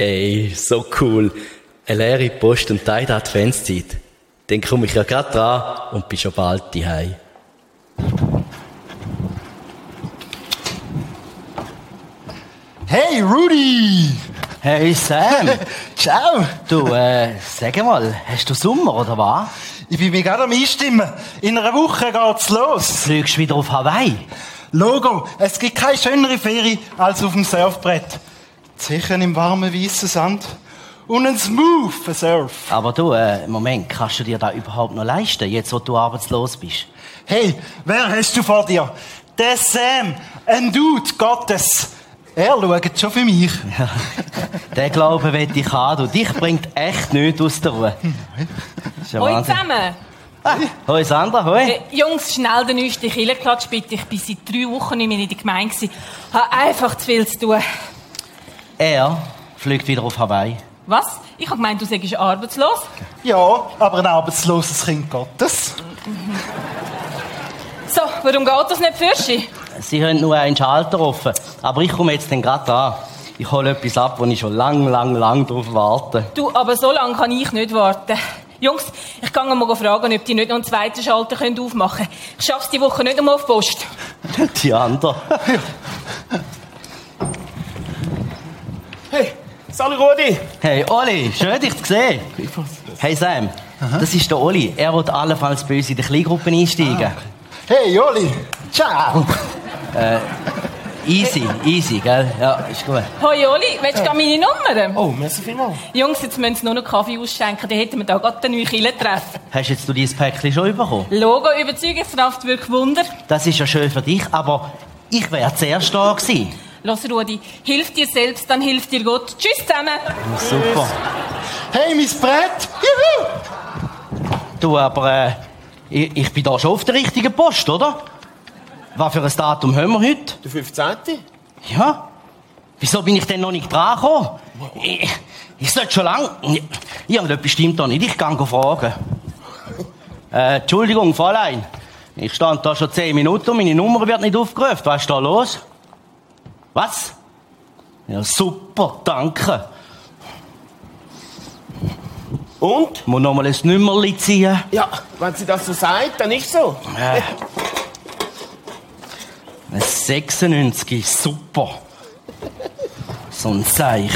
Ey, so cool. Eine leere Post und Teil Adventszeit. Dann komme ich ja grad dran und bin schon bald daheim. Hey, Rudy! Hey Sam, Ciao! du, äh, sag mal, hast du Sommer oder was? Ich bin mir gerade am Einstimmen. In einer Woche geht's los. Fliegst wieder auf Hawaii? Logo, es gibt keine schönere Ferie als auf dem Surfbrett. Zechen im warmen weißen Sand und ein smooth Surf. Aber du, äh, Moment, kannst du dir da überhaupt noch leisten, jetzt wo du arbeitslos bist? Hey, wer hast du vor dir? Der Sam, ein Dude Gottes. Er schaut schon für mich. Den Glauben will ich haben, du. Dich bringt echt nichts aus der Ruhe. Ja Hoi zusammen. Hoi Sandra, hoi. Äh, Jungs, schnell den neuesten Killenklatsch bitte. Ich bin seit drei Wochen nicht mehr in der Gemeinde. gewesen. Habe einfach zu viel zu tun. Er fliegt wieder auf Hawaii. Was? Ich habe gemeint, du sagst arbeitslos. Ja, aber ein arbeitsloses Kind Gottes. So, warum geht das nicht für Sie? Sie haben nur einen Schalter offen. Aber ich komme jetzt dann gerade an. Ich hole etwas ab, wo ich schon lang, lang, lang drauf warte. Du, aber so lange kann ich nicht warten. Jungs, ich kann mal fragen, ob die nicht noch einen zweiten Schalter können aufmachen können. Ich schaff's die Woche nicht einmal auf die Post. Die andere. Hey, salut Rudi! Hey, Oli, schön dich zu sehen. Hey Sam, das ist der Oli. Er wird allenfalls bei uns in die Kleingruppen einsteigen. Hey, Joli! Ciao! Easy, easy, gell? Ja, ist gut. Hoi Oli, willst du gerade meine Nummer? Oh, merci vielmals. Jungs, jetzt müssen sie nur noch Kaffee ausschenken, dann hätten wir da gerade den neuen Killentreff. Hast jetzt du dieses Päckchen schon bekommen? Logo, Überzeugungskraft, wirklich Wunder. Das ist ja schön für dich, aber ich wäre zuerst da gewesen. Los, Rudi, hilf dir selbst, dann hilft dir Gott. Tschüss zusammen. Super. Hey, mein Brett! Juhu! Du, aber äh, ich, ich bin da schon auf der richtigen Post, oder? Was für ein Datum haben wir heute? Der 15. Ja? Wieso bin ich denn noch nicht dran gekommen? Ich, ich sollte schon lang... Irgendetwas stimmt da nicht. Ich gehe fragen. Äh, Entschuldigung, Fräulein. Ich stand da schon zehn Minuten und meine Nummer wird nicht aufgerufen. Was ist da los? Was? Ja, super, danke. Und? Muss noch mal ein Nummerli ziehen. Ja, wenn sie das so sagt, dann nicht so. Äh. Ein 96, super. So ein Seich.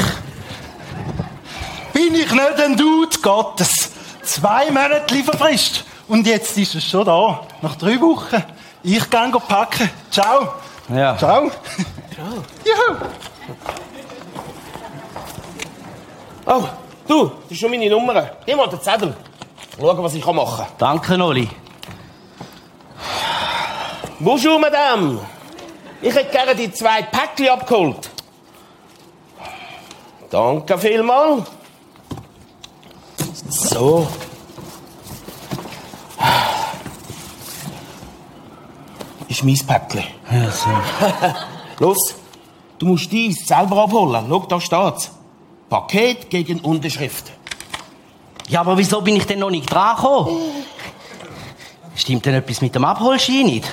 Bin ich nicht ein Dude Gottes? Zwei Monate Lieferfrist. Und jetzt ist es schon da. Nach drei Wochen. Ich gehe packen. Ciao. Ja. Ciao. Juhu. Oh, du, das ist schon meine Nummer. Nimm mal den Zettel. Schauen, was ich machen kann. Danke, Oli. Bonjour, Madame. Ich hätte gerne die zwei Päckchen abgeholt. Danke vielmals. So. Ist mein Päckchen. Ja, so. Los, du musst dies selber abholen. Schau, da steht's. Paket gegen Unterschrift. ja, aber wieso bin ich denn noch nicht dran gekommen? Stimmt denn etwas mit dem Abholschein nicht?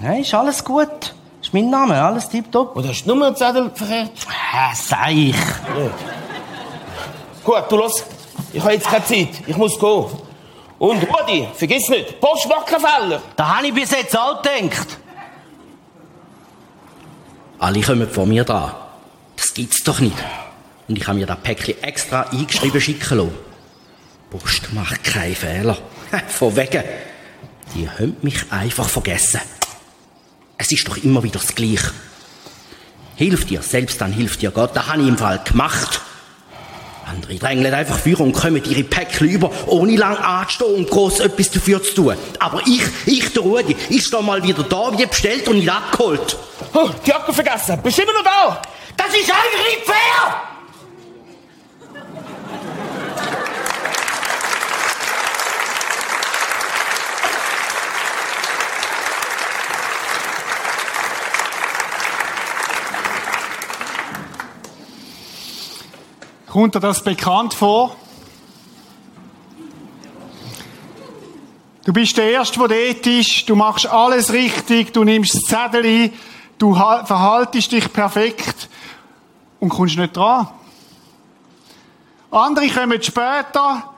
Nein, ist alles gut. Ist mein Name, alles tipptopp. Oder hast du nur einen Zettel verkehrt? Hä, Seich. Gut, du los. Ich habe jetzt keine Zeit. Ich muss gehen. Und Rudi, vergiss nicht, Postwackenfeller. Da habe ich bis jetzt auch gedacht. Alle kommen von mir dran. Das gibt's doch nicht. Und ich habe mir das Päckchen extra eingeschrieben schicken lassen. Post macht keinen Fehler. Von wegen. Die haben mich einfach vergessen. Es ist doch immer wieder das Gleiche. Hilf dir, selbst dann hilft dir Gott. Das habe ich im Fall gemacht. Andere drängeln einfach für und kommen ihre Päckchen über, ohne lang anzustehen und gross etwas dafür zu tun. Aber ich, ich, der Rudi, ich stehe mal wieder da, wie bestellt und nicht abgeholt. Oh, die Jacke vergessen. Bist immer noch da? Das ist einfach nicht fair! Kommt dir das bekannt vor? Du bist der Erste, der dort ist. Du machst alles richtig. Du nimmst das Zettel. Du ha- verhaltest dich perfekt. Und kommst nicht dran. Andere kommen später,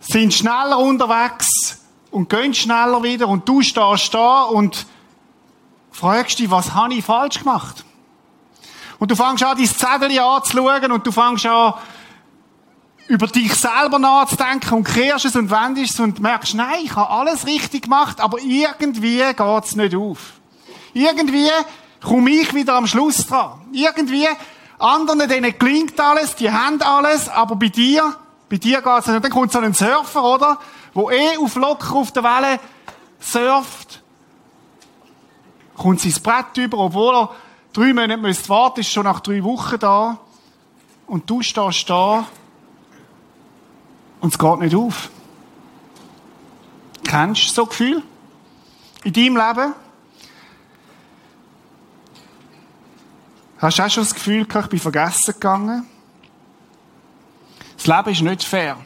sind schneller unterwegs und gehen schneller wieder und du stehst da und fragst dich, was habe ich falsch gemacht? Und du fängst an, dein Zettel anzuschauen und du fängst an, über dich selber nachzudenken und kehrst es und wendest es und merkst, nein, ich habe alles richtig gemacht, aber irgendwie geht's nicht auf. Irgendwie komme ich wieder am Schluss dran. Irgendwie, anderen, denen gelingt alles, die haben alles, aber bei dir, bei dir geht's nicht. Und dann kommt so ein Surfer, oder? Wo eh auf locker auf der Welle surft. Kommt sein Brett über, obwohl er drei Monate müsste warten, ist schon nach drei Wochen da. Und du stehst da und es geht nicht auf. Kennst du so Gefühl? In deinem Leben? Hast du auch schon das Gefühl gehabt, ich bin vergessen gegangen? Das Leben ist nicht fair.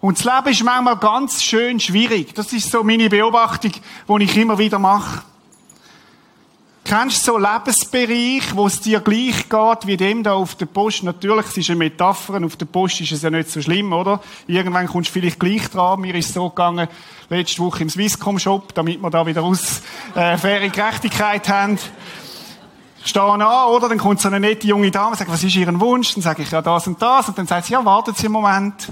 Und das Leben ist manchmal ganz schön schwierig. Das ist so meine Beobachtung, die ich immer wieder mache. Kennst du so Lebensbereich, wo es dir gleich geht wie dem da auf der Post? Natürlich, es ist eine Metapher, auf der Post ist es ja nicht so schlimm, oder? Irgendwann kommst du vielleicht gleich dran. Mir ist so gegangen, letzte Woche im Swisscom-Shop, damit wir da wieder aus, äh, faire Gerechtigkeit haben. Stehe an, oder? Dann kommt so eine nette junge Dame und sagt, was ist Ihren Wunsch? Dann sage ich, ja, das und das. Und dann sagt sie, ja, warten Sie einen Moment.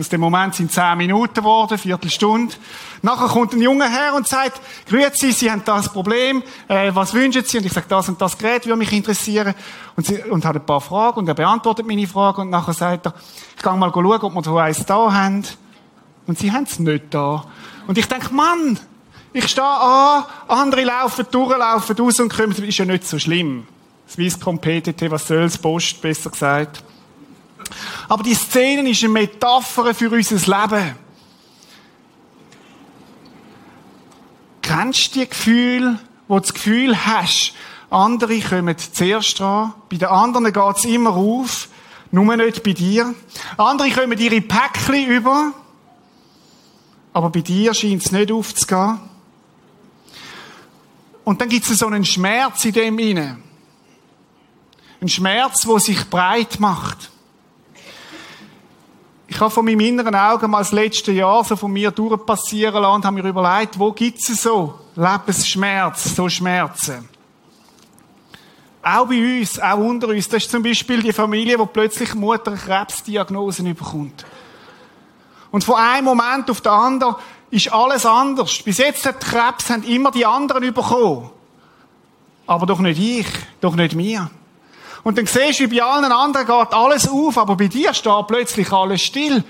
Aus dem Moment sind zehn Minuten geworden, Viertelstunde. Nachher kommt ein Junge her und sagt, grüezi, Sie haben das Problem, äh, was wünschen Sie? Und ich sage, das und das Gerät würde mich interessieren. Und, sie, und hat ein paar Fragen und er beantwortet meine Fragen und nachher sagt er, ich gehe mal schauen, ob wir so eins da haben. Und sie haben es nicht da. Und ich denke, Mann, ich stehe an, andere laufen durch, laufen raus und kommen, ist ja nicht so schlimm. Swisscom PTT, was soll's, Post, besser gesagt. Aber die Szene ist eine Metapher für unser Leben. Kennst du die Gefühle, wo du das Gefühl hast, andere kommen zuerst dran, bei den anderen geht's immer auf, nur nicht bei dir. Andere kommen ihre Päckchen über, aber bei dir scheint es nicht aufzugehen. Und dann gibt es so einen Schmerz in dem inne. Ein Schmerz, wo sich breit macht. Ich habe von meinem inneren Auge mal das letzte Jahr so von mir durchpassieren lassen und habe mir überlegt, wo gibt es so Lebensschmerz, so Schmerzen? Auch bei uns, auch unter uns. Das ist zum Beispiel die Familie, wo plötzlich Mutter eine Krebsdiagnose bekommt. Und von einem Moment auf den anderen ist alles anders. Bis jetzt hat Krebs haben immer die anderen bekommen. Aber doch nicht ich, doch nicht mir. Und dann siehst du, wie bei allen anderen geht alles auf, aber bei dir steht plötzlich alles still.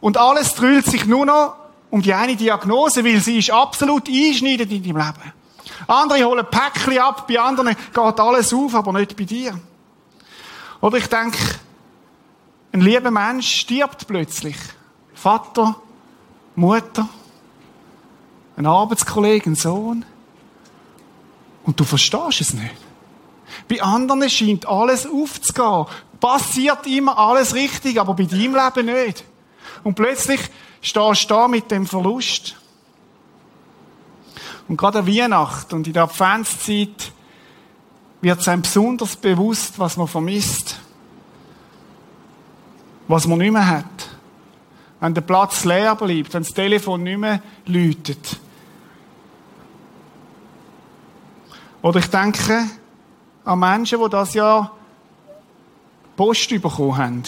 Und alles drüllt sich nur noch um die eine Diagnose, weil sie ist absolut einschneidend in deinem Leben. Andere holen Päckchen ab, bei anderen geht alles auf, aber nicht bei dir. Oder ich denke, ein lieber Mensch stirbt plötzlich. Vater, Mutter, ein Arbeitskollege, ein Sohn. Und du verstehst es nicht. Bei anderen scheint alles aufzugehen. Passiert immer alles richtig, aber bei deinem Leben nicht. Und plötzlich stehst du da mit dem Verlust. Und gerade an Weihnachten und in der Adventszeit wird es einem besonders bewusst, was man vermisst. Was man nicht mehr hat. Wenn der Platz leer bleibt, wenn das Telefon nicht mehr läutet. Oder ich denke, an Menschen, die das Jahr Post bekommen haben.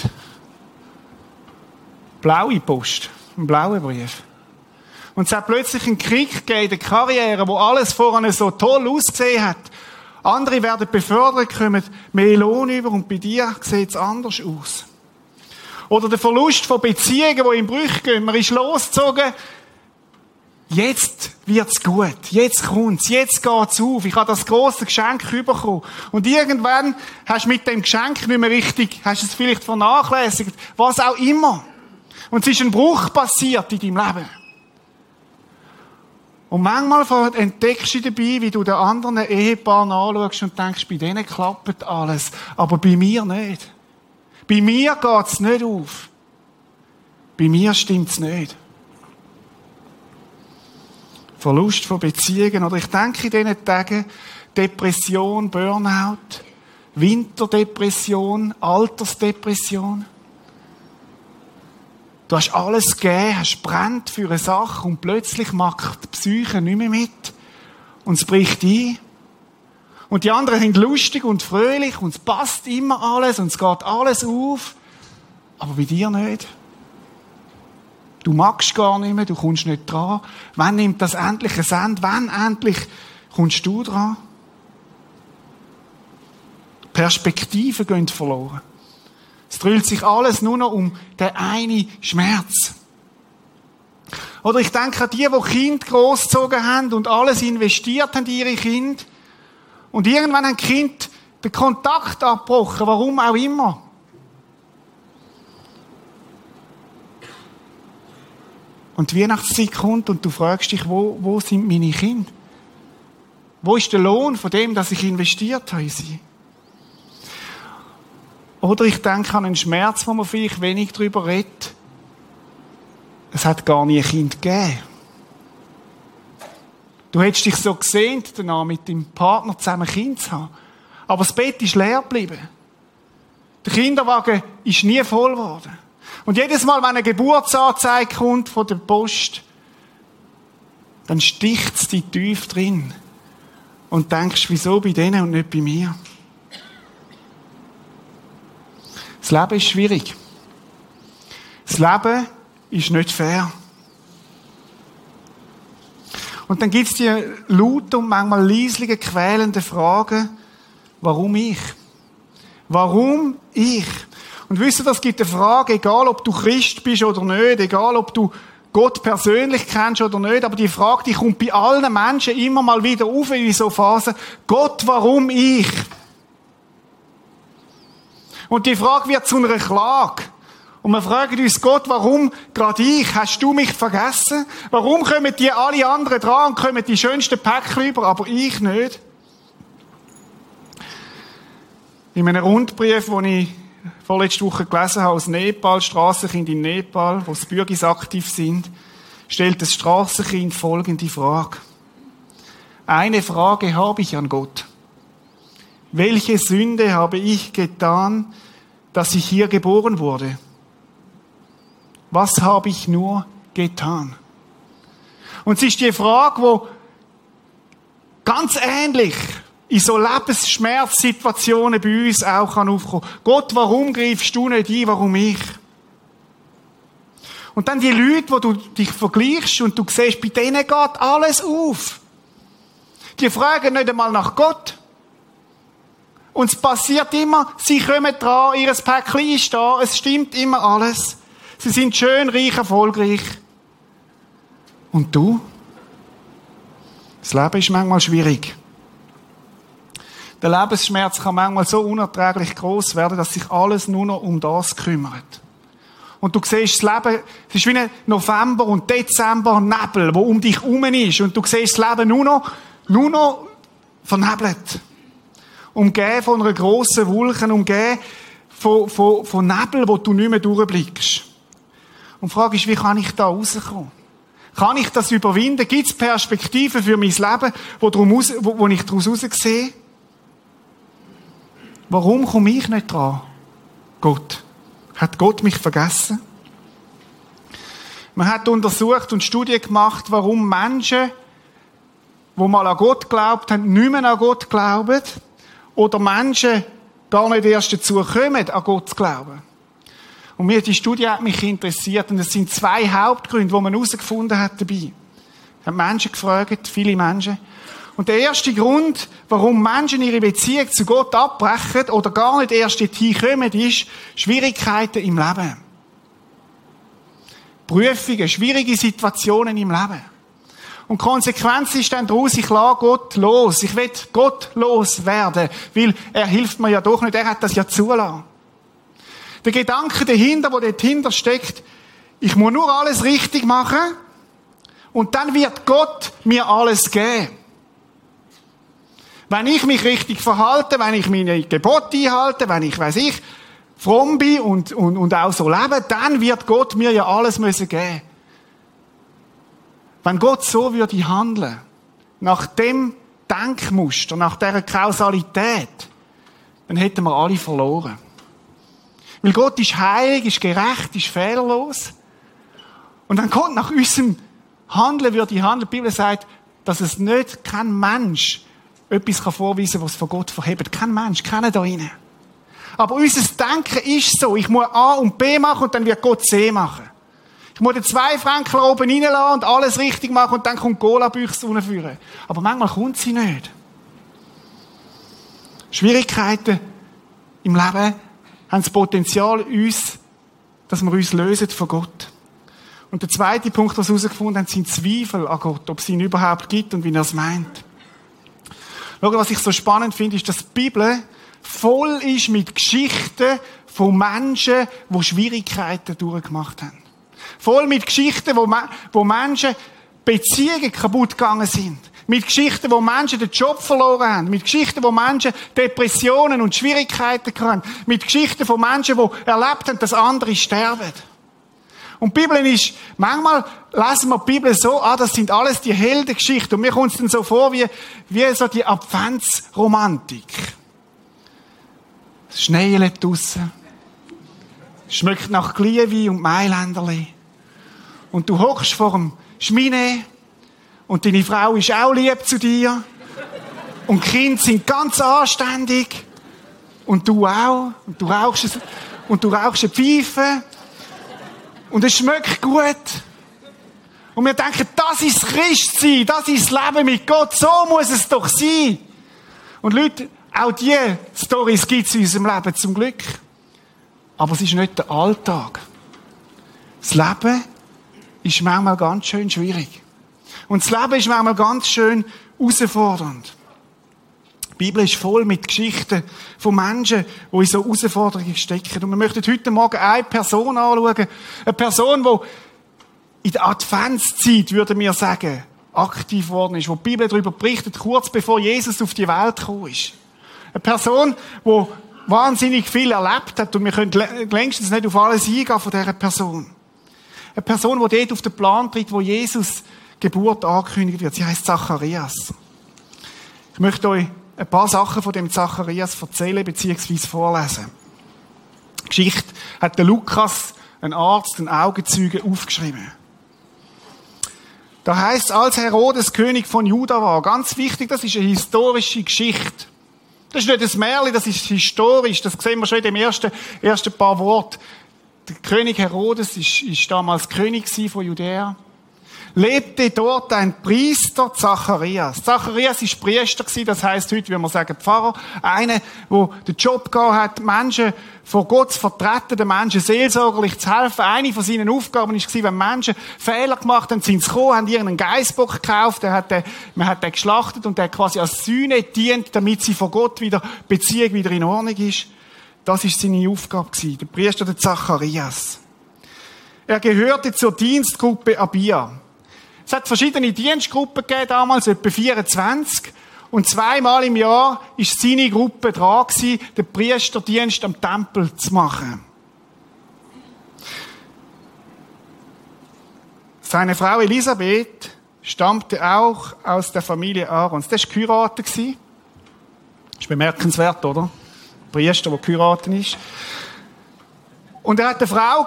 Blaue Post, einen blauen Brief. Und es hat plötzlich einen Krieg gegeben in der Karriere, wo alles voran so toll ausgesehen hat. Andere werden befördert, kommen mehr Lohn über und bei dir sieht es anders aus. Oder der Verlust von Beziehungen, die in Brüche gehen. Man ist losgezogen, Jetzt wird's gut. Jetzt kommt's. Jetzt geht's auf. Ich habe das große Geschenk bekommen. Und irgendwann hast du mit dem Geschenk nicht mehr richtig, hast es vielleicht vernachlässigt. Was auch immer. Und es ist ein Bruch passiert in deinem Leben. Und manchmal entdeckst du dabei, wie du den anderen Ehepaaren anschaust und denkst, bei denen klappt alles. Aber bei mir nicht. Bei mir geht's nicht auf. Bei mir stimmt's nicht. Verlust von Beziehungen. Oder ich denke in diesen Tagen Depression, Burnout, Winterdepression, Altersdepression. Du hast alles gegeben, hast brennt für eine Sache und plötzlich macht die Psyche nicht mehr mit. Und es bricht ein. Und die anderen sind lustig und fröhlich und es passt immer alles und es geht alles auf. Aber bei dir nicht. Du magst gar nicht mehr, du kommst nicht dran. Wann nimmt das endlich ein Ende? Wann endlich kommst du dran? Perspektiven gehen verloren. Es dreht sich alles nur noch um den einen Schmerz. Oder ich denke an die, die Kind großgezogen haben und alles investiert haben in ihre Kinder. Und irgendwann haben Kind den Kontakt abgebrochen, warum auch immer. Und die Weihnachtszeit kommt und du fragst dich, wo, wo sind meine Kinder? Wo ist der Lohn von dem, dass ich investiert habe in sie? Oder ich denke an einen Schmerz, wo man vielleicht wenig darüber redet. Es hat gar nie ein Kind gegeben. Du hättest dich so gesehnt, danach mit deinem Partner zusammen ein Kind zu haben. Aber das Bett ist leer geblieben. Der Kinderwagen ist nie voll geworden. Und jedes Mal, wenn eine Geburtsanzeige kommt von der Post, dann sticht es dich tief drin. Und denkst, wieso bei denen und nicht bei mir? Das Leben ist schwierig. Das Leben ist nicht fair. Und dann gibt es die lauten und manchmal leislichen, quälenden Fragen, warum ich? Warum ich? Und wisst ihr, das gibt eine Frage, egal ob du Christ bist oder nicht, egal ob du Gott persönlich kennst oder nicht, aber die Frage, die kommt bei allen Menschen immer mal wieder auf in so Phasen. Gott, warum ich? Und die Frage wird zu einer Klage. Und wir fragen uns, Gott, warum gerade ich? Hast du mich vergessen? Warum kommen die alle anderen dran und kommen die schönsten Päckchen über, aber ich nicht? In einem Rundbrief, den ich vorletzte Woche gelesen habe aus Nepal, Strassenkind in Nepal, wo die Bürgis aktiv sind, stellt das Strassenkind folgende Frage. Eine Frage habe ich an Gott. Welche Sünde habe ich getan, dass ich hier geboren wurde? Was habe ich nur getan? Und es ist die Frage, wo ganz ähnlich in so Lebensschmerzsituationen bei uns auch kann aufkommen. Gott, warum greifst du nicht ein, warum ich? Und dann die Leute, wo du dich vergleichst und du siehst, bei denen geht alles auf. Die fragen nicht einmal nach Gott. Und es passiert immer, sie kommen dran, ihr Päckchen ist da, es stimmt immer alles. Sie sind schön, reich, erfolgreich. Und du? Das Leben ist manchmal schwierig. Der Lebensschmerz kann manchmal so unerträglich groß werden, dass sich alles nur noch um das kümmert. Und du siehst das Leben, es ist wie ein November und Dezember Nebel, wo um dich herum ist. Und du siehst das Leben nur noch, nur noch vernebelt. Umgeben von einer grossen Wolke, umgeben von, von, von Nebel, wo du nicht mehr durchblickst. Und die Frage ist, wie kann ich da rauskommen? Kann ich das überwinden? Gibt es Perspektiven für mein Leben, wo, drum raus, wo, wo ich daraus raussehe? Warum komme ich nicht dran? Gott. Hat Gott mich vergessen? Man hat untersucht und Studien gemacht, warum Menschen, wo mal an Gott glaubt haben, nicht mehr an Gott glauben. Oder Menschen gar nicht erst dazu kommen, an Gott zu glauben. Und mir die Studie hat mich interessiert und es sind zwei Hauptgründe, die man herausgefunden hat dabei. Ich habe Menschen gefragt, viele Menschen. Und der erste Grund, warum Menschen ihre Beziehung zu Gott abbrechen oder gar nicht erst dorthin kommen, ist Schwierigkeiten im Leben. Prüfungen, schwierige Situationen im Leben. Und Konsequenz ist dann daraus, ich lasse Gott los. Ich will Gott loswerden, weil er hilft mir ja doch nicht, er hat das ja zulassen. Der Gedanke dahinter, der dahinter steckt, ich muss nur alles richtig machen und dann wird Gott mir alles geben. Wenn ich mich richtig verhalte, wenn ich meine Gebote einhalte, wenn ich, weiß ich, fromm bin und, und, und auch so lebe, dann wird Gott mir ja alles müssen geben. Wenn Gott so würde handeln, nach dem Denkmuster, nach dieser Kausalität, dann hätten wir alle verloren. Weil Gott ist heilig, ist gerecht, ist fehlerlos. Und dann kommt nach unserem Handeln, würde ich handeln. Die Bibel sagt, dass es nicht kein Mensch etwas kann vorweisen kann, was von Gott verhebt. Kein Mensch, keiner da rein. Aber unser Denken ist so. Ich muss A und B machen und dann wird Gott C machen. Ich muss den zwei Franken oben reinlassen und alles richtig machen und dann kommt Cola-Büchse führen. Aber manchmal kommt sie nicht. Schwierigkeiten im Leben haben das Potenzial, uns, dass wir uns lösen von Gott. Und der zweite Punkt, was wir herausgefunden haben, sind Zweifel an Gott, ob es ihn überhaupt gibt und wie er es meint. Schau, was ich so spannend finde, ist, dass die Bibel voll ist mit Geschichten von Menschen, die Schwierigkeiten durchgemacht haben. Voll mit Geschichten, wo, wo Menschen Beziehungen kaputt gegangen sind. Mit Geschichten, wo Menschen den Job verloren haben. Mit Geschichten, wo Menschen Depressionen und Schwierigkeiten haben. Mit Geschichten von Menschen, die erlebt haben, dass andere sterben. Und die Bibel ist, manchmal lesen wir die Bibel so ah, das sind alles die Heldengeschichten. Und mir kommt es dann so vor, wie, wie so die Adventsromantik. Schnee lebt draussen. Schmeckt nach Glühwein und Mailänderli. Und du hockst vor dem Schmine und deine Frau ist auch lieb zu dir. Und die Kinder sind ganz anständig. Und du auch. Und du rauchst, und du rauchst eine Pfeife. Und es schmeckt gut. Und wir denken, das ist Christsein, das ist das Leben mit Gott, so muss es doch sein. Und Leute, auch diese Storys gibt es in unserem Leben zum Glück. Aber es ist nicht der Alltag. Das Leben ist manchmal ganz schön schwierig. Und das Leben ist manchmal ganz schön herausfordernd. Die Bibel ist voll mit Geschichten von Menschen, die in so Herausforderungen stecken. Und wir möchten heute Morgen eine Person anschauen. Eine Person, die in der Adventszeit, würden wir sagen, aktiv worden ist, wo die Bibel darüber berichtet, kurz bevor Jesus auf die Welt gekommen ist. Eine Person, die wahnsinnig viel erlebt hat und wir können längstens nicht auf alles eingehen von dieser Person. Eine Person, die dort auf den Plan tritt, wo Jesus Geburt angekündigt wird. Sie heißt Zacharias. Ich möchte euch ein paar Sachen von dem Zacharias erzählen bzw. vorlesen. Die Geschichte hat der Lukas, ein Arzt, ein Augenzeuge, aufgeschrieben. Da heißt, als Herodes König von Juda war, ganz wichtig, das ist eine historische Geschichte. Das ist nicht ein Märchen, das ist historisch. Das sehen wir schon in dem ersten, ersten paar Worten. Der König Herodes ist, ist damals König von Judäa lebte dort ein Priester, Zacharias. Zacharias ist Priester gewesen, das heißt heute, wie wir sagen, Pfarrer. Einer, wo den Job gehabt hat, Menschen vor Gott zu vertreten, den Menschen seelsorgerlich zu helfen. Eine von seinen Aufgaben gewesen, wenn Menschen Fehler gemacht haben, sind sie gekommen, haben irgendeinen Geissbock gekauft, der hat den, man hat den geschlachtet und der quasi als Sühne dient, damit sie vor Gott wieder, Beziehung wieder in Ordnung ist. Das ist seine Aufgabe gewesen. Der Priester, der Zacharias. Er gehörte zur Dienstgruppe Abia. Es hat verschiedene Dienstgruppen gegeben damals, etwa 24. Und zweimal im Jahr ist seine Gruppe dran gewesen, den Priesterdienst am Tempel zu machen. Seine Frau Elisabeth stammte auch aus der Familie Aarons. Das war geheiratet. Ist bemerkenswert, oder? Ein Priester, der geheiratet ist. Und er hatte eine Frau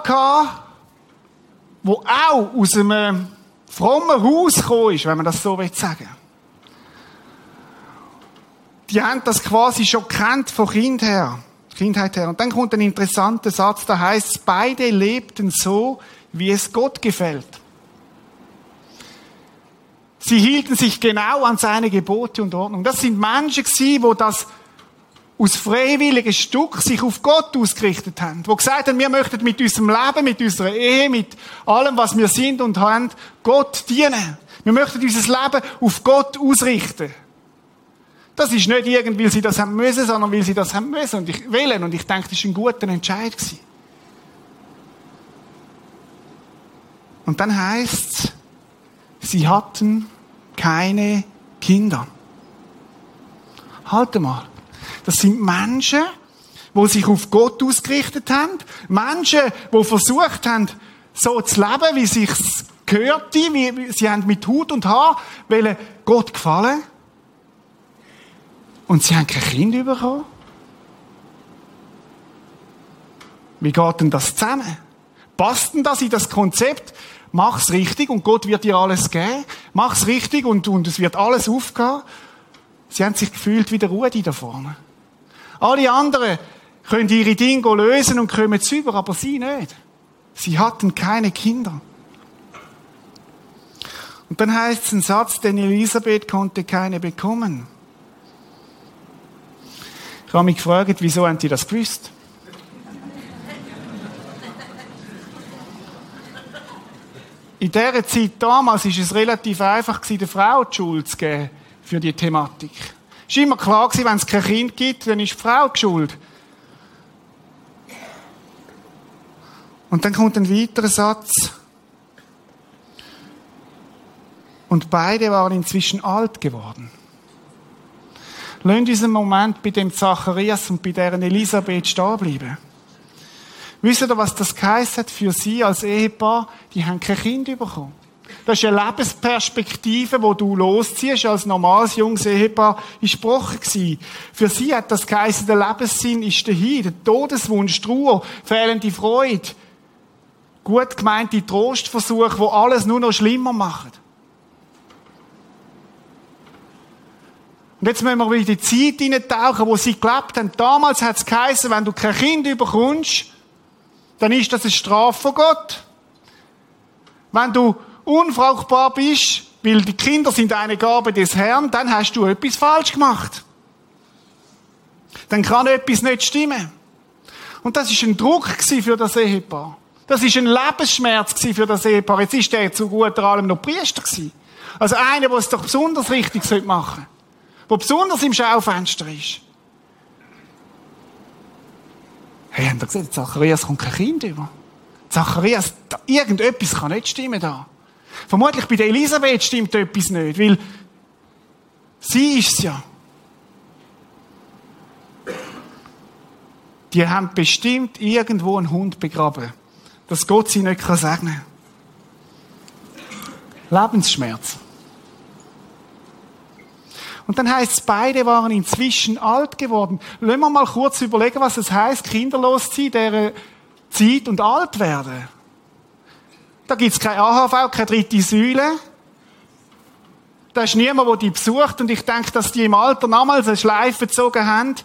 die auch aus einem frommen Haus gekommen ist, wenn man das so sagen will. Die haben das quasi schon kennt von Kind her, Kindheit her. Und dann kommt ein interessanter Satz, da heißt beide lebten so, wie es Gott gefällt. Sie hielten sich genau an seine Gebote und Ordnung. Das sind Menschen wo das aus freiwilligen Stück sich auf Gott ausgerichtet haben, wo gesagt haben, wir möchten mit unserem Leben, mit unserer Ehe, mit allem, was wir sind und haben, Gott dienen. Wir möchten unser Leben auf Gott ausrichten. Das ist nicht irgendwie, weil sie das haben müssen, sondern weil sie das haben müssen und ich wählen. Und ich denke, das ist ein guter Entscheid gewesen. Und dann heißt es, sie hatten keine Kinder. Halte mal. Das sind Menschen, die sich auf Gott ausgerichtet haben. Menschen, die versucht haben, so zu leben, wie sich's gehört, wie, sie haben mit Hut und Haar wollen Gott gefallen. Und sie haben kein Kind bekommen. Wie geht denn das zusammen? Passt denn das in das Konzept? Mach's richtig und Gott wird dir alles geben. Mach's richtig und, und es wird alles aufgehen. Sie haben sich gefühlt wie der Rudi da vorne. Alle anderen können ihre Dinge lösen und kommen zu über, aber sie nicht. Sie hatten keine Kinder. Und dann heißt es ein Satz, denn Elisabeth konnte keine bekommen. Ich habe mich gefragt, wieso haben die das gewusst? In dieser Zeit damals war es relativ einfach, der Frau die Schuld zu geben für die Thematik. Es war immer klar, wenn es kein Kind gibt, dann ist die Frau die Schuld. Und dann kommt ein weiterer Satz. Und beide waren inzwischen alt geworden. Lasst uns einen Moment bei dem Zacharias und bei deren Elisabeth stehen bleiben. Wisst ihr, was das geheißen hat für sie als Ehepaar? Die haben kein Kind bekommen. Das ist eine Lebensperspektive, wo du losziehst als normales junges Ehepaar, ist gebrochen gewesen. Für sie hat das geheißen, der Lebenssinn ist dahin, der Todeswunsch, Trauer, fehlende Freude, gut gemeinte Trostversuche, wo alles nur noch schlimmer machen. Und jetzt müssen wir wieder in die Zeit hineintauchen, wo sie gelebt haben. Damals hat es geheißen, wenn du kein Kind bekommst, dann ist das eine Strafe von Gott. Wenn du unfruchtbar bist, weil die Kinder sind eine Gabe des Herrn, dann hast du etwas falsch gemacht. Dann kann etwas nicht stimmen. Und das ist ein Druck für das Ehepaar. Das ist ein Lebensschmerz für das Ehepaar. Jetzt ist der zu guter allem noch Priester gewesen. Also einer, der es doch besonders richtig machen sollte. Der besonders im Schaufenster ist. Hey, habt ihr gesehen, Zacharias kommt kein Kind über. Zacharias, irgendetwas kann nicht stimmen da. Vermutlich bei Elisabeth stimmt etwas nicht, weil sie ist es ja. Die haben bestimmt irgendwo einen Hund begraben, dass Gott sie nicht segnen kann. Lebensschmerz. Und dann heißt es, beide waren inzwischen alt geworden. Lassen wir mal kurz überlegen, was es heißt, kinderlos sein, der Zeit und alt werden. Da gibt's kein AHV, keine dritte Säule. Da ist niemand, der die besucht. Und ich denke, dass die im Alter damals eine Schleife gezogen haben,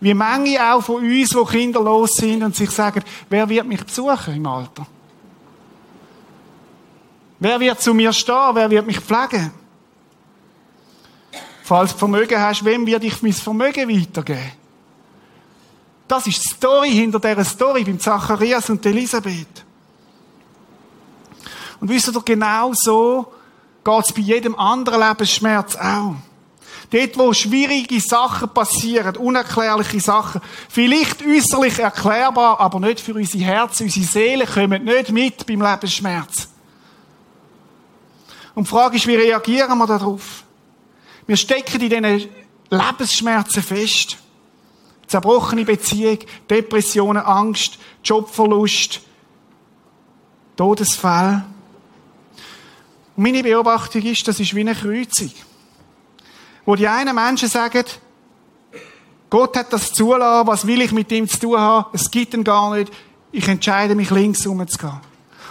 wie manche auch von uns, die kinderlos sind und sich sagen, wer wird mich besuchen im Alter? Wer wird zu mir stehen? Wer wird mich pflegen? Falls du Vermögen hast, wem wird ich mein Vermögen weitergeben? Das ist die Story hinter dieser Story beim Zacharias und Elisabeth. Und wisst ihr, genau so geht es bei jedem anderen Lebensschmerz auch. Dort, wo schwierige Sachen passieren, unerklärliche Sachen, vielleicht äußerlich erklärbar, aber nicht für unsere Herzen, unsere Seele, kommen nicht mit beim Lebensschmerz. Und die Frage ist, wie reagieren wir darauf? Wir stecken in diesen Lebensschmerzen fest. Zerbrochene Beziehung, Depressionen, Angst, Jobverlust, Todesfall. Und meine Beobachtung ist, das ist wie eine Kreuzung. Wo die einen Menschen sagen, Gott hat das zulassen, was will ich mit ihm zu tun haben, es gibt ihn gar nicht, ich entscheide mich links umzugehen.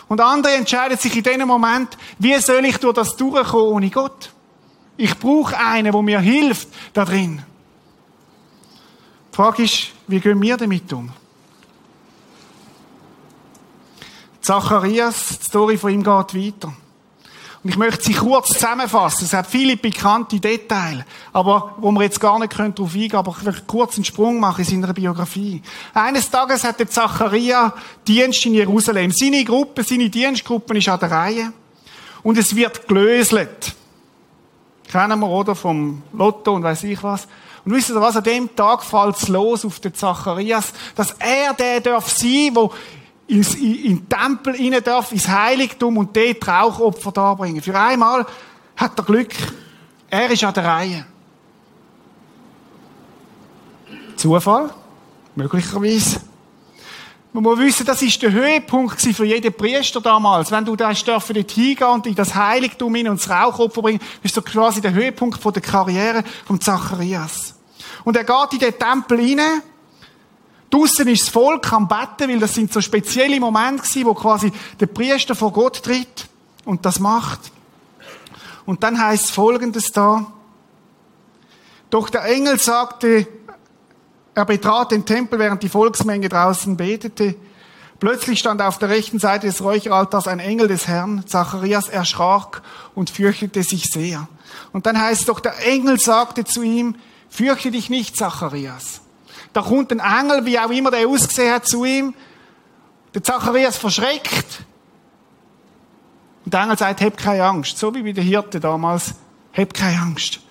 Und andere entscheiden sich in diesem Moment, wie soll ich durch das durchkommen ohne Gott? Ich brauche einen, der mir hilft da drin. Die Frage ist, wie gehen wir damit um? Zacharias, die Story von ihm geht weiter. Und ich möchte sie kurz zusammenfassen. Es hat viele bekannte Details, aber wo wir jetzt gar nicht darauf eingehen können, aber ich möchte kurz einen Sprung machen in seiner Biografie. Eines Tages hat der Zacharia Dienst in Jerusalem. Seine Gruppe, seine Dienstgruppe ist an der Reihe. Und es wird gelöselt. Kennen wir, oder? Vom Lotto und weiß ich was. Und wisst ihr was? An dem Tag fällt es los auf den Zacharias, dass er der darf sein, wo ins, in, den Tempel rein darf, ins Heiligtum und dort Rauchopfer darbringen. Für einmal hat er Glück. Er ist an der Reihe. Zufall? Möglicherweise. Man muss wissen, das ist der Höhepunkt für jeden Priester damals. Wenn du da dort hingehen und in das Heiligtum hin und das Rauchopfer bringen, ist so quasi der Höhepunkt der Karriere von Zacharias. Und er geht in den Tempel rein. Draussen ist das Volk am Betten, weil das sind so spezielle Momente gewesen, wo quasi der Priester vor Gott tritt. und das macht. Und dann heißt folgendes da. Doch der Engel sagte, er betrat den Tempel, während die Volksmenge draußen betete. Plötzlich stand auf der rechten Seite des Räucheraltars ein Engel des Herrn. Zacharias erschrak und fürchtete sich sehr. Und dann heißt doch, der Engel sagte zu ihm, fürchte dich nicht, Zacharias. Da kommt ein Engel, wie auch immer der ausgesehen hat, zu ihm. Der Zacharias verschreckt. Und der Engel sagt, hab keine Angst. So wie bei der Hirte damals. Hab keine Angst.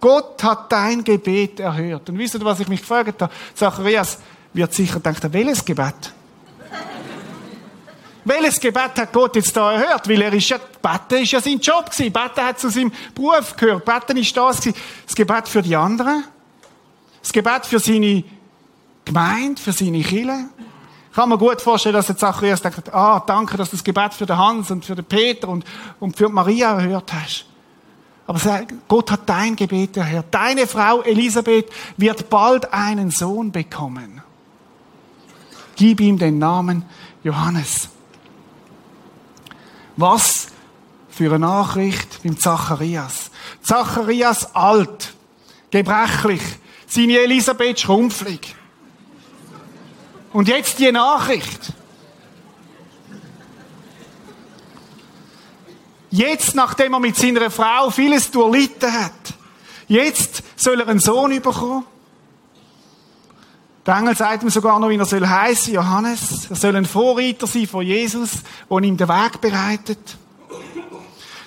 Gott hat dein Gebet erhört. Und wisst ihr, was ich mich gefragt habe? Zacharias wird sicher denken, welches Gebet? Welches Gebet hat Gott jetzt da erhört? Weil er ist ja, Beten ist ja sein Job gewesen. Beten hat zu seinem Beruf gehört. Beten ist das gewesen. Das Gebet für die anderen. Das Gebet für seine Gemeinde, für seine Kirche. Ich kann mir gut vorstellen, dass der Zacharias denkt, ah, danke, dass du das Gebet für den Hans und für den Peter und, und für Maria erhört hast. Aber Gott hat dein Gebet erhört. Deine Frau Elisabeth wird bald einen Sohn bekommen. Gib ihm den Namen Johannes. Was für eine Nachricht beim Zacharias. Zacharias alt, gebrechlich, seine Elisabeth schrumpflig. Und jetzt die Nachricht. Jetzt, nachdem er mit seiner Frau vieles durchlitten hat, jetzt soll er einen Sohn bekommen. Der Engel sagt ihm sogar noch, wie er soll heißen, Johannes. Er soll ein Vorreiter sein von Jesus, der ihm den Weg bereitet.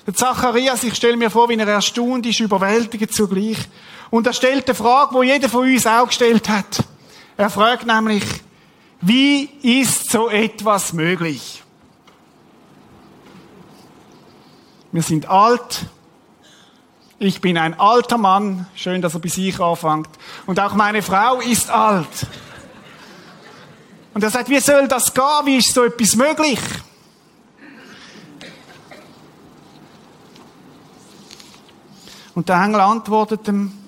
Der Zacharias, ich stelle mir vor, wie er erstaunt ist, überwältigt zugleich. Und er stellt eine Frage, wo jeder von uns auch gestellt hat. Er fragt nämlich, wie ist so etwas möglich? Wir sind alt. Ich bin ein alter Mann. Schön, dass er bei sich anfängt. Und auch meine Frau ist alt. Und er sagt, wie soll das gehen? Wie ist so etwas möglich? Und der Engel antwortet ihm,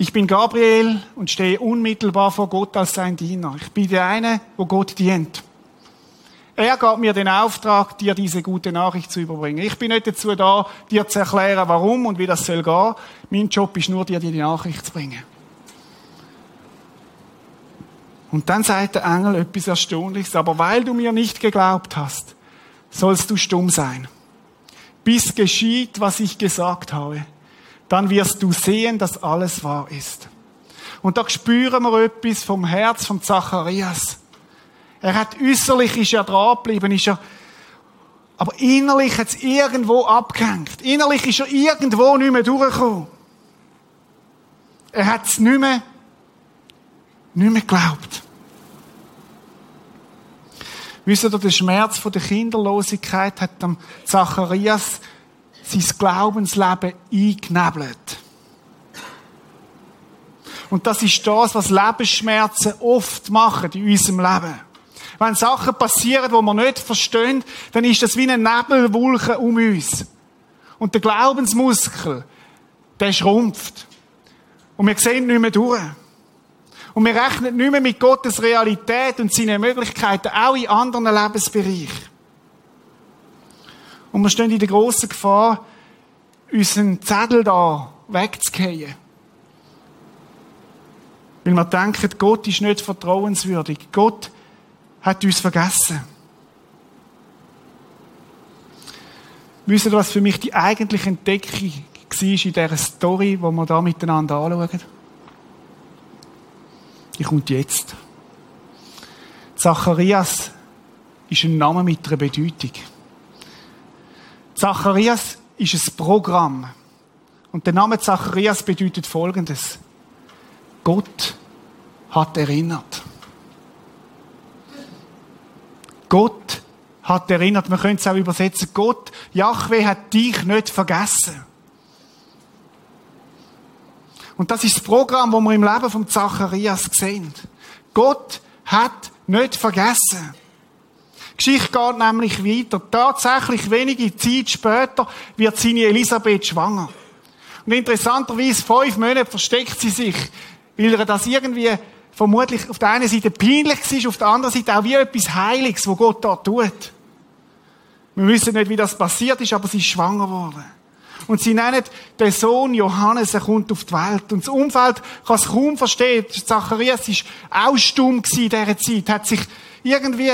ich bin Gabriel und stehe unmittelbar vor Gott als sein Diener. Ich bin der eine, wo Gott dient. Er gab mir den Auftrag, dir diese gute Nachricht zu überbringen. Ich bin nicht dazu da, dir zu erklären, warum und wie das soll gehen. Mein Job ist nur, dir die Nachricht zu bringen. Und dann sagt der Engel etwas Erstaunliches, aber weil du mir nicht geglaubt hast, sollst du stumm sein. Bis geschieht, was ich gesagt habe. Dann wirst du sehen, dass alles wahr ist. Und da spüren wir etwas vom Herz von Zacharias. Er hat äußerlich ist er dran geblieben, ist er, aber innerlich hat es irgendwo abgehängt. Innerlich ist er irgendwo nicht mehr durchgekommen. Er hat es nicht mehr, nicht mehr geglaubt. Wisst ihr, der Schmerz von der Kinderlosigkeit hat dem Zacharias sein Glaubensleben eingenebelt. Und das ist das, was Lebensschmerzen oft machen in unserem Leben. Wenn Sachen passieren, die wir nicht verstehen, dann ist das wie eine Nebelwolke um uns. Und der Glaubensmuskel, der schrumpft. Und wir sehen nicht mehr durch. Und wir rechnen nicht mehr mit Gottes Realität und seinen Möglichkeiten, auch in anderen Lebensbereichen. Und wir stehen in der grossen Gefahr, unseren Zettel da wegzugehen. Weil wir denken, Gott ist nicht vertrauenswürdig. Gott hat uns vergessen. Wisst ihr, was für mich die eigentliche Entdeckung war in dieser Story, die wir da miteinander anschauen? Die kommt jetzt. Zacharias ist ein Name mit einer Bedeutung. Zacharias ist ein Programm. Und der Name Zacharias bedeutet Folgendes. Gott hat erinnert. Gott hat erinnert, man könnte es auch übersetzen, Gott, Yahweh hat dich nicht vergessen. Und das ist das Programm, das wir im Leben von Zacharias sehen. Gott hat nicht vergessen. Geschichte geht nämlich weiter. Tatsächlich wenige Zeit später wird seine Elisabeth schwanger. Und interessanterweise, fünf Monate versteckt sie sich, weil er das irgendwie vermutlich auf der einen Seite peinlich war, auf der anderen Seite auch wie etwas Heiliges, wo Gott da tut. Wir wissen nicht, wie das passiert ist, aber sie ist schwanger geworden. Und sie nennen den Sohn Johannes, er kommt auf die Welt. Und das Umfeld kann es kaum verstehen. Zacharias war auch stumm in dieser Zeit, hat sich irgendwie,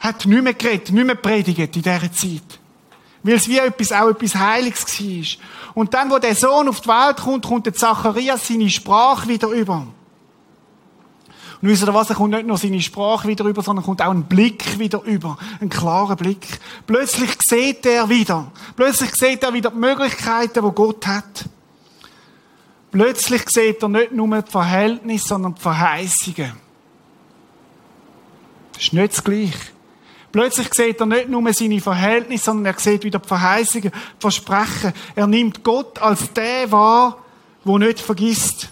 hat nicht mehr geredet, nicht mehr predigt in dieser Zeit. Weil es wie etwas, auch etwas Heiliges war. Und dann, wo der Sohn auf die Welt kommt, kommt der Zacharias seine Sprache wieder über. Und wisst ihr was? Er kommt nicht nur seine Sprache wieder über, sondern kommt auch ein Blick wieder über. Ein klarer Blick. Plötzlich sieht er wieder. Plötzlich sieht er wieder die Möglichkeiten, die Gott hat. Plötzlich sieht er nicht nur die Verhältnisse, sondern die Verheißungen. Das ist nicht das Gleiche. Plötzlich sieht er nicht nur seine Verhältnisse, sondern er sieht wieder die Verheißungen, die Versprechen. Er nimmt Gott als der wahr, wo nicht vergisst.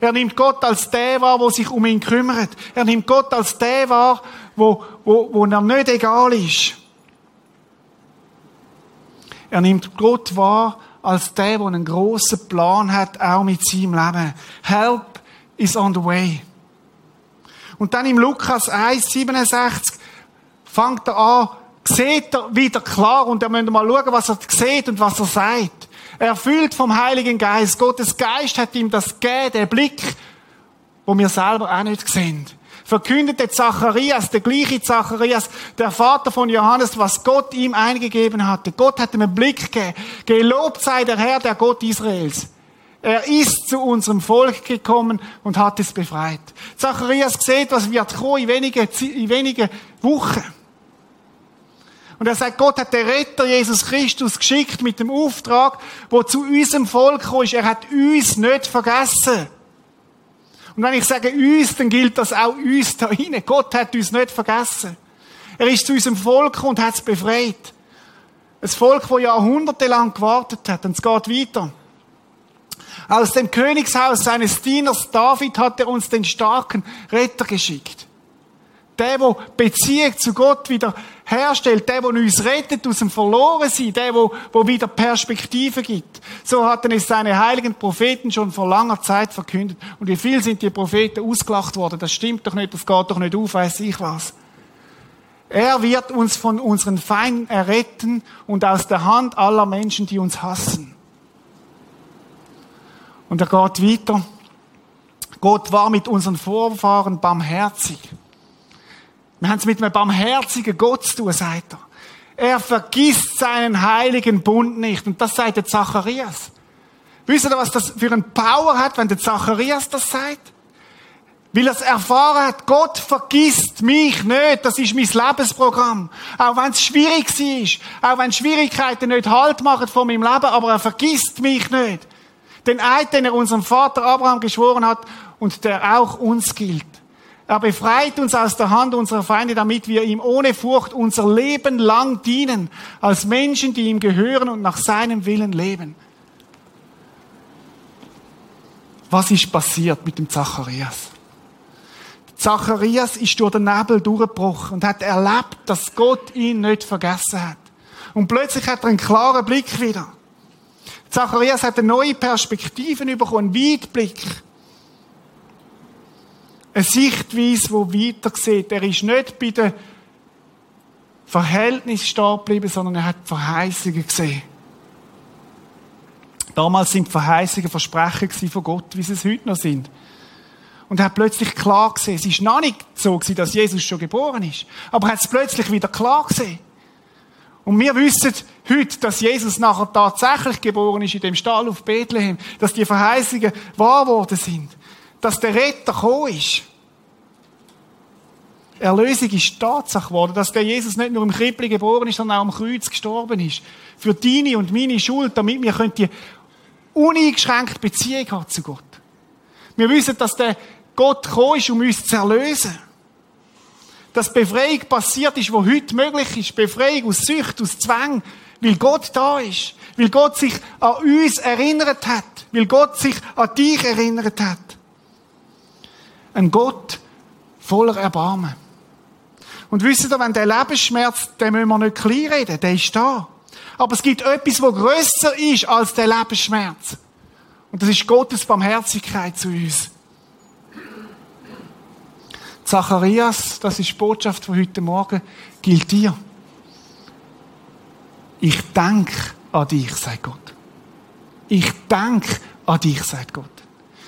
Er nimmt Gott als der wahr, wo sich um ihn kümmert. Er nimmt Gott als der wahr, wo, wo, wo er nicht egal ist. Er nimmt Gott wahr als der, der einen grossen Plan hat, auch mit seinem Leben. Help is on the way. Und dann im Lukas 1, 67 fängt er an, sieht er wieder klar und er müsst mal schauen, was er sieht und was er sagt erfüllt vom Heiligen Geist. Gottes Geist hat ihm das gegeben, der Blick, wo wir selber auch nicht sehen. Verkündete Zacharias, der gleiche Zacharias, der Vater von Johannes, was Gott ihm eingegeben hatte. Gott hat ihm einen Blick gegeben. Gelobt sei der Herr, der Gott Israels. Er ist zu unserem Volk gekommen und hat es befreit. Zacharias sieht, was wird kommen in wenigen, in wenigen Wochen. Und er sagt, Gott hat den Retter Jesus Christus geschickt mit dem Auftrag, wo zu unserem Volk ist. Er hat uns nicht vergessen. Und wenn ich sage uns, dann gilt das auch uns da hinein. Gott hat uns nicht vergessen. Er ist zu unserem Volk und hat es befreit. Ein Volk, das jahrhundertelang gewartet hat. Und es geht weiter. Aus dem Königshaus seines Dieners David hat er uns den starken Retter geschickt. Der, der Beziehung zu Gott wieder herstellt, der, der uns rettet aus dem Verlorensein, der, der, der wieder Perspektive gibt. So hatten es seine heiligen Propheten schon vor langer Zeit verkündet. Und wie viel sind die Propheten ausgelacht worden? Das stimmt doch nicht, das geht doch nicht auf, weiß ich was. Er wird uns von unseren Feinden erretten und aus der Hand aller Menschen, die uns hassen. Und er geht weiter. Gott war mit unseren Vorfahren barmherzig. Wir haben es mit einem barmherzigen Gott zu tun, sagt er. Er vergisst seinen heiligen Bund nicht. Und das sagt der Zacharias. Wisst ihr, was das für ein Power hat, wenn der Zacharias das sagt? Weil er es erfahren hat, Gott vergisst mich nicht. Das ist mein Lebensprogramm. Auch wenn es schwierig ist, auch wenn Schwierigkeiten nicht Halt machen von meinem Leben, aber er vergisst mich nicht. Den Eid, den er unserem Vater Abraham geschworen hat und der auch uns gilt. Er befreit uns aus der Hand unserer Feinde, damit wir ihm ohne Furcht unser Leben lang dienen, als Menschen, die ihm gehören und nach seinem Willen leben. Was ist passiert mit dem Zacharias? Zacharias ist durch den Nebel durchgebrochen und hat erlebt, dass Gott ihn nicht vergessen hat. Und plötzlich hat er einen klaren Blick wieder. Zacharias hat eine neue Perspektive bekommen, einen Weitblick. Eine Sichtweise, die weiter sieht. Er ist nicht bei den Verhältnissen stehen geblieben, sondern er hat Verheißungen gesehen. Damals sind Verheißungen Versprechen von Gott, wie sie es heute noch sind. Und er hat plötzlich klar gesehen, es ist noch nicht so gewesen, dass Jesus schon geboren ist. Aber er hat es plötzlich wieder klar gesehen. Und wir wissen heute, dass Jesus nachher tatsächlich geboren ist in dem Stall auf Bethlehem, dass die Verheißungen wahr geworden sind dass der Retter gekommen ist. Erlösung ist Tatsache geworden, dass der Jesus nicht nur im Krippli geboren ist, sondern auch am Kreuz gestorben ist. Für deine und meine Schuld, damit wir die uneingeschränkte Beziehung haben zu Gott. Wir wissen, dass der Gott gekommen ist, um uns zu erlösen. Dass Befreiung passiert ist, wo heute möglich ist. Befreiung aus Sucht, aus Zwang, weil Gott da ist. Weil Gott sich an uns erinnert hat. Weil Gott sich an dich erinnert hat. Ein Gott voller Erbarmen. Und wisst ihr, wenn der Lebensschmerz, den müssen wir nicht kleinreden, der ist da. Aber es gibt etwas, wo grösser ist als der Lebensschmerz. Und das ist Gottes Barmherzigkeit zu uns. Zacharias, das ist die Botschaft von heute Morgen, gilt dir. Ich denke an dich, sagt Gott. Ich denke an dich, sagt Gott.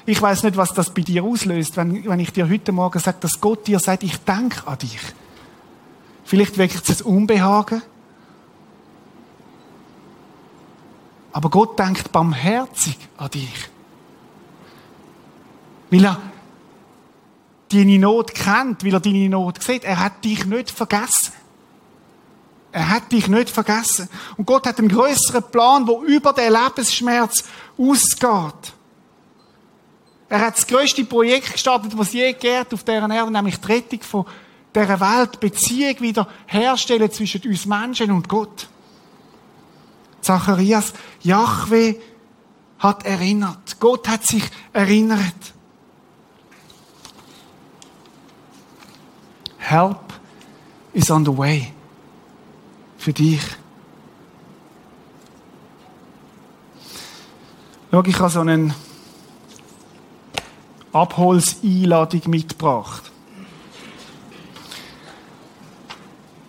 Ich weiß nicht, was das bei dir auslöst, wenn, wenn ich dir heute Morgen sage, dass Gott dir sagt, ich denke an dich. Vielleicht weckt es ein Unbehagen. Aber Gott denkt barmherzig an dich. Weil er deine Not kennt, weil er deine Not sieht. Er hat dich nicht vergessen. Er hat dich nicht vergessen. Und Gott hat einen größeren Plan, wo über den Lebensschmerz ausgeht. Er hat das größte Projekt gestartet, was je geht auf dieser Erde, nämlich die Rettung von dieser Welt, Beziehung wieder herstellen zwischen uns Menschen und Gott. Zacharias, Yahweh hat erinnert. Gott hat sich erinnert. Help is on the way. Für dich. Schau, ich habe so einen Abholseinladung mitgebracht.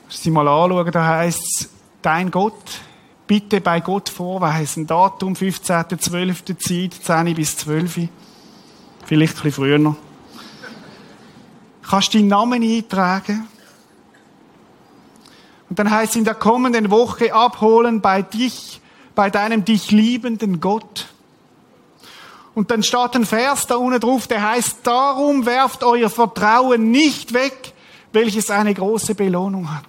Sie mal anschauen, da heißt es, dein Gott, bitte bei Gott vorweisen. Datum 15.12. Zeit, 10 bis 12. Vielleicht ein bisschen früher noch. Kannst deinen Namen eintragen. Und dann heißt es in der kommenden Woche abholen bei dich, bei deinem dich liebenden Gott. Und dann steht ein Vers da unten drauf, der heißt, darum werft euer Vertrauen nicht weg, welches eine große Belohnung hat.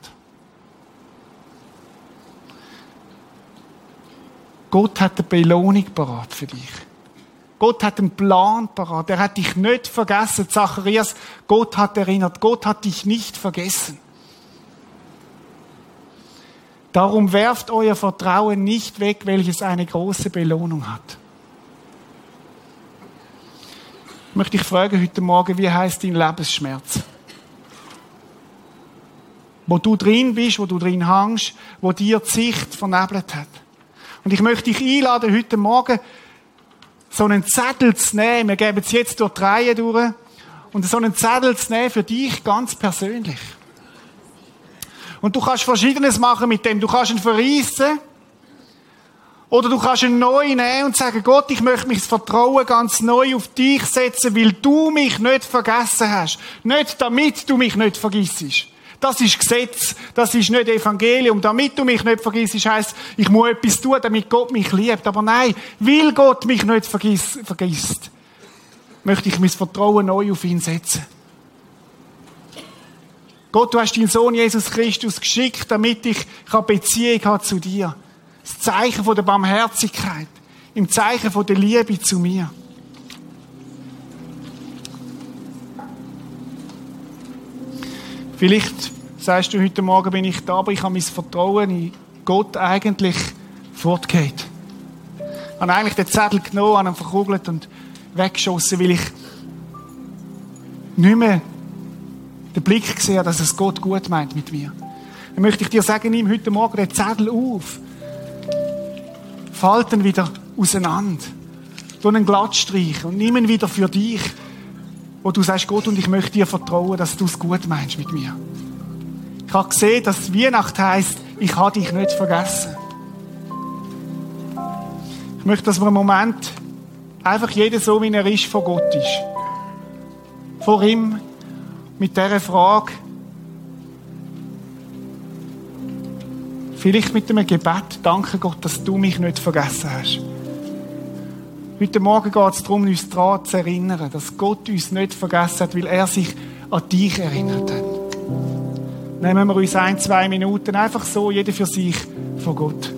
Gott hat eine Belohnung parat für dich. Gott hat einen Plan parat. Er hat dich nicht vergessen. Zacharias, Gott hat erinnert. Gott hat dich nicht vergessen. Darum werft euer Vertrauen nicht weg, welches eine große Belohnung hat. Möchte ich fragen heute Morgen, wie heißt dein Lebensschmerz? Wo du drin bist, wo du drin hängst, wo dir die Sicht vernebelt hat. Und ich möchte dich einladen, heute Morgen so einen Zettel zu nehmen. Wir geben es jetzt durch die Reihe durch. Und so einen Zettel zu nehmen für dich ganz persönlich. Und du kannst Verschiedenes machen mit dem. Du kannst ihn verreissen. Oder du kannst ihn neu nehmen und sagen, Gott, ich möchte mich das Vertrauen ganz neu auf dich setzen, weil du mich nicht vergessen hast. Nicht damit du mich nicht vergisst. Das ist Gesetz, das ist nicht Evangelium. Damit du mich nicht vergisst, heisst, ich muss etwas tun, damit Gott mich liebt. Aber nein, weil Gott mich nicht vergisst, vergisst möchte ich mein Vertrauen neu auf ihn setzen. Gott, du hast deinen Sohn Jesus Christus geschickt, damit ich Beziehung habe zu dir. Das Zeichen von der Barmherzigkeit. Im Zeichen von der Liebe zu mir. Vielleicht sagst du, heute Morgen bin ich da, aber ich habe mein Vertrauen in Gott eigentlich fortgeht. Ich habe eigentlich den Zettel genommen, habe ihn verkugelt und weggeschossen, weil ich nicht mehr den Blick habe, dass es Gott gut meint mit mir. Dann möchte ich dir sagen, nimm heute Morgen den Zettel auf falten wieder auseinander. Du einen glatt streichen und nimm ihn wieder für dich, wo du sagst, Gott, und ich möchte dir vertrauen, dass du es gut meinst mit mir. Ich habe gesehen, dass Weihnacht heisst, ich habe dich nicht vergessen. Ich möchte, dass wir einen Moment einfach jeder so, wie er ist, vor Gott ist. Vor ihm mit dieser Frage, Vielleicht mit einem Gebet, danke Gott, dass du mich nicht vergessen hast. Heute Morgen geht es darum, uns daran zu erinnern, dass Gott uns nicht vergessen hat, weil er sich an dich erinnert hat. Nehmen wir uns ein, zwei Minuten einfach so, jeder für sich, vor Gott.